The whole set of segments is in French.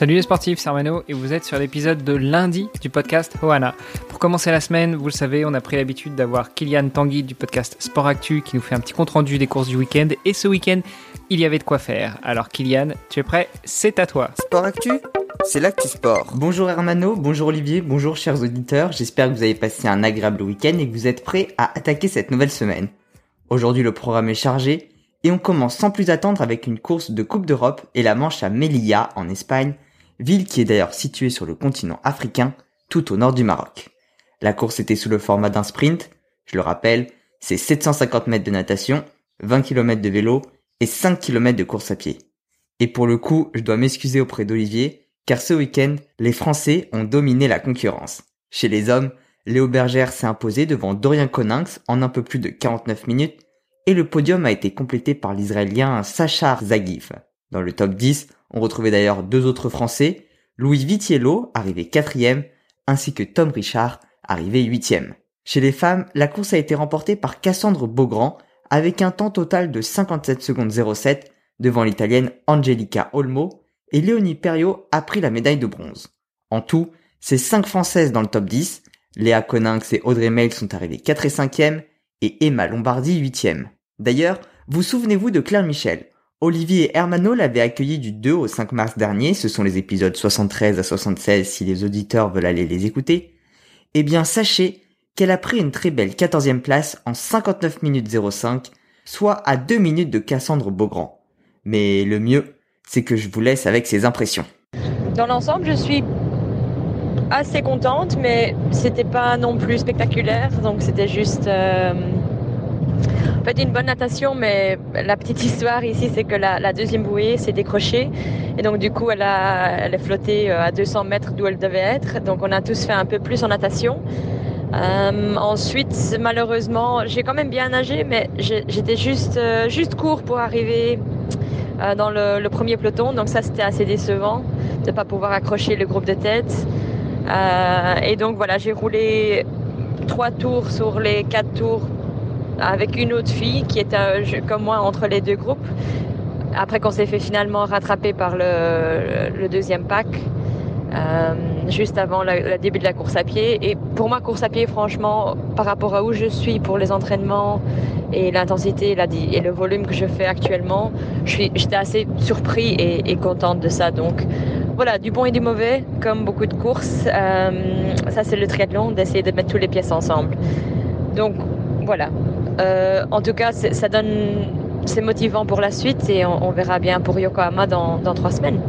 Salut les sportifs, c'est Armano et vous êtes sur l'épisode de lundi du podcast Hoana. Pour commencer la semaine, vous le savez, on a pris l'habitude d'avoir Kylian Tanguy du podcast Sport Actu qui nous fait un petit compte rendu des courses du week-end et ce week-end, il y avait de quoi faire. Alors Kylian, tu es prêt C'est à toi. Sport Actu c'est l'actu sport. Bonjour Hermano, bonjour Olivier, bonjour chers auditeurs, j'espère que vous avez passé un agréable week-end et que vous êtes prêts à attaquer cette nouvelle semaine. Aujourd'hui le programme est chargé et on commence sans plus attendre avec une course de Coupe d'Europe et la manche à Melilla en Espagne ville qui est d'ailleurs située sur le continent africain, tout au nord du Maroc. La course était sous le format d'un sprint, je le rappelle, c'est 750 mètres de natation, 20 km de vélo et 5 km de course à pied. Et pour le coup, je dois m'excuser auprès d'Olivier, car ce week-end, les Français ont dominé la concurrence. Chez les hommes, Léo Bergère s'est imposé devant Dorian Coninx en un peu plus de 49 minutes, et le podium a été complété par l'Israélien Sachar Zagiv. Dans le top 10, on retrouvait d'ailleurs deux autres Français, Louis Vitiello, arrivé quatrième, ainsi que Tom Richard, arrivé huitième. Chez les femmes, la course a été remportée par Cassandre Beaugrand, avec un temps total de 57 secondes 07 devant l'italienne Angelica Olmo, et Léonie Perriot a pris la médaille de bronze. En tout, c'est cinq Françaises dans le top 10, Léa Coninx et Audrey Mail sont arrivées 4 et 5e, et Emma Lombardi 8e. D'ailleurs, vous souvenez-vous de Claire Michel? Olivier Hermano l'avaient accueilli du 2 au 5 mars dernier, ce sont les épisodes 73 à 76 si les auditeurs veulent aller les écouter. Eh bien, sachez qu'elle a pris une très belle 14e place en 59 minutes 05, soit à 2 minutes de Cassandre Beaugrand. Mais le mieux, c'est que je vous laisse avec ses impressions. Dans l'ensemble, je suis assez contente, mais c'était pas non plus spectaculaire, donc c'était juste euh, en fait une bonne natation, mais la petite histoire ici, c'est que la, deuxième bouée s'est décrochée. Et donc, du coup, elle a, elle est flottée euh, à 200 mètres d'où elle devait être. Donc, on a tous fait un peu plus en natation. Euh, ensuite, malheureusement, j'ai quand même bien nagé, mais j'étais juste, euh, juste court pour arriver dans le, premier peloton. Donc, ça, c'était assez décevant de ne pas pouvoir accrocher le groupe de tête. et donc, voilà, j'ai roulé trois tours sur les quatre tours avec une autre fille qui était comme moi entre les deux groupes. Après qu'on s'est fait finalement rattraper par le, deuxième pack, euh, juste avant le, début de la course à pied. Et pour moi, course à pied, franchement, par rapport à où je suis pour les entraînements et l'intensité et le volume que je fais actuellement, j'étais assez surpris et, contente de ça. Donc voilà, du bon et du mauvais, comme beaucoup de courses. Euh, ça, c'est le triathlon, d'essayer de mettre toutes les pièces ensemble. Donc voilà, euh, en tout cas, ça donne, c'est motivant pour la suite et on, verra bien pour Yokohama dans, dans trois semaines.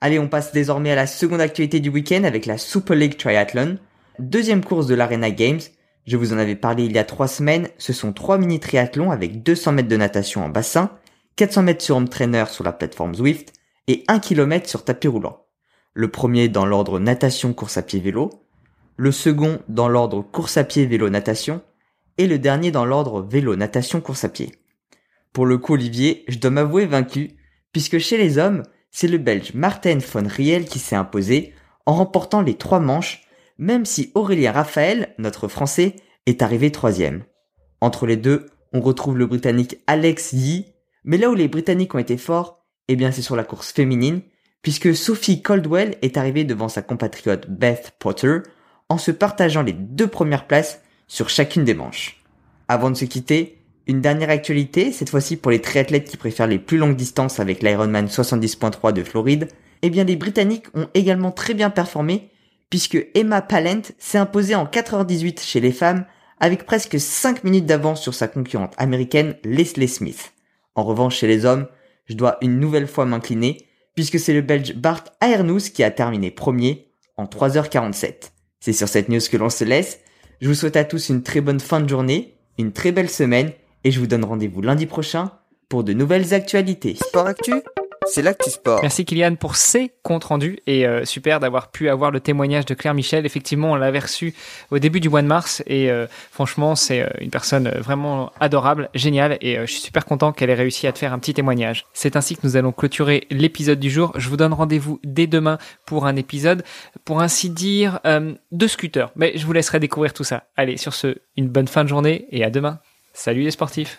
Allez, on passe désormais à la seconde actualité du week-end avec la Super League Triathlon, deuxième course de l'Arena Games. Je vous en avais parlé il y a trois semaines. Ce sont trois mini triathlons avec 200 mètres de natation en bassin, 400 mètres sur home trainer sur la plateforme Zwift et 1 km sur tapis roulant. Le premier dans l'ordre natation course à pied vélo, le second dans l'ordre course à pied vélo natation et le dernier dans l'ordre vélo, natation, course à pied. Pour le coup, Olivier, je dois m'avouer vaincu, puisque chez les hommes, c'est le Belge Martin von Riel qui s'est imposé en remportant les trois manches, même si Aurélien Raphaël, notre Français, est arrivé troisième. Entre les deux, on retrouve le Britannique Alex Yee, mais là où les Britanniques ont été forts, eh bien c'est sur la course féminine, puisque Sophie Caldwell est arrivée devant sa compatriote Beth Potter, en se partageant les deux premières places sur chacune des manches. Avant de se quitter, une dernière actualité, cette fois-ci pour les triathlètes qui préfèrent les plus longues distances avec l'Ironman 70.3 de Floride, eh bien les Britanniques ont également très bien performé puisque Emma Pallant s'est imposée en 4h18 chez les femmes avec presque 5 minutes d'avance sur sa concurrente américaine Leslie Smith. En revanche chez les hommes, je dois une nouvelle fois m'incliner puisque c'est le Belge Bart Aernous qui a terminé premier en 3h47. C'est sur cette news que l'on se laisse. Je vous souhaite à tous une très bonne fin de journée, une très belle semaine et je vous donne rendez-vous lundi prochain pour de nouvelles actualités. Sport Actu, c'est l'actu sport. Merci Kylian pour ces comptes rendus et euh, super d'avoir pu avoir le témoignage de Claire Michel. Effectivement, on l'avait reçu au début du mois de mars et euh, franchement, c'est euh, une personne vraiment adorable, géniale et je suis super content qu'elle ait réussi à te faire un petit témoignage. C'est ainsi que nous allons clôturer l'épisode du jour. Je vous donne rendez-vous dès demain pour un épisode, pour ainsi dire, de scooter. Mais je vous laisserai découvrir tout ça. Allez, sur ce, une bonne fin de journée et à demain. Salut les sportifs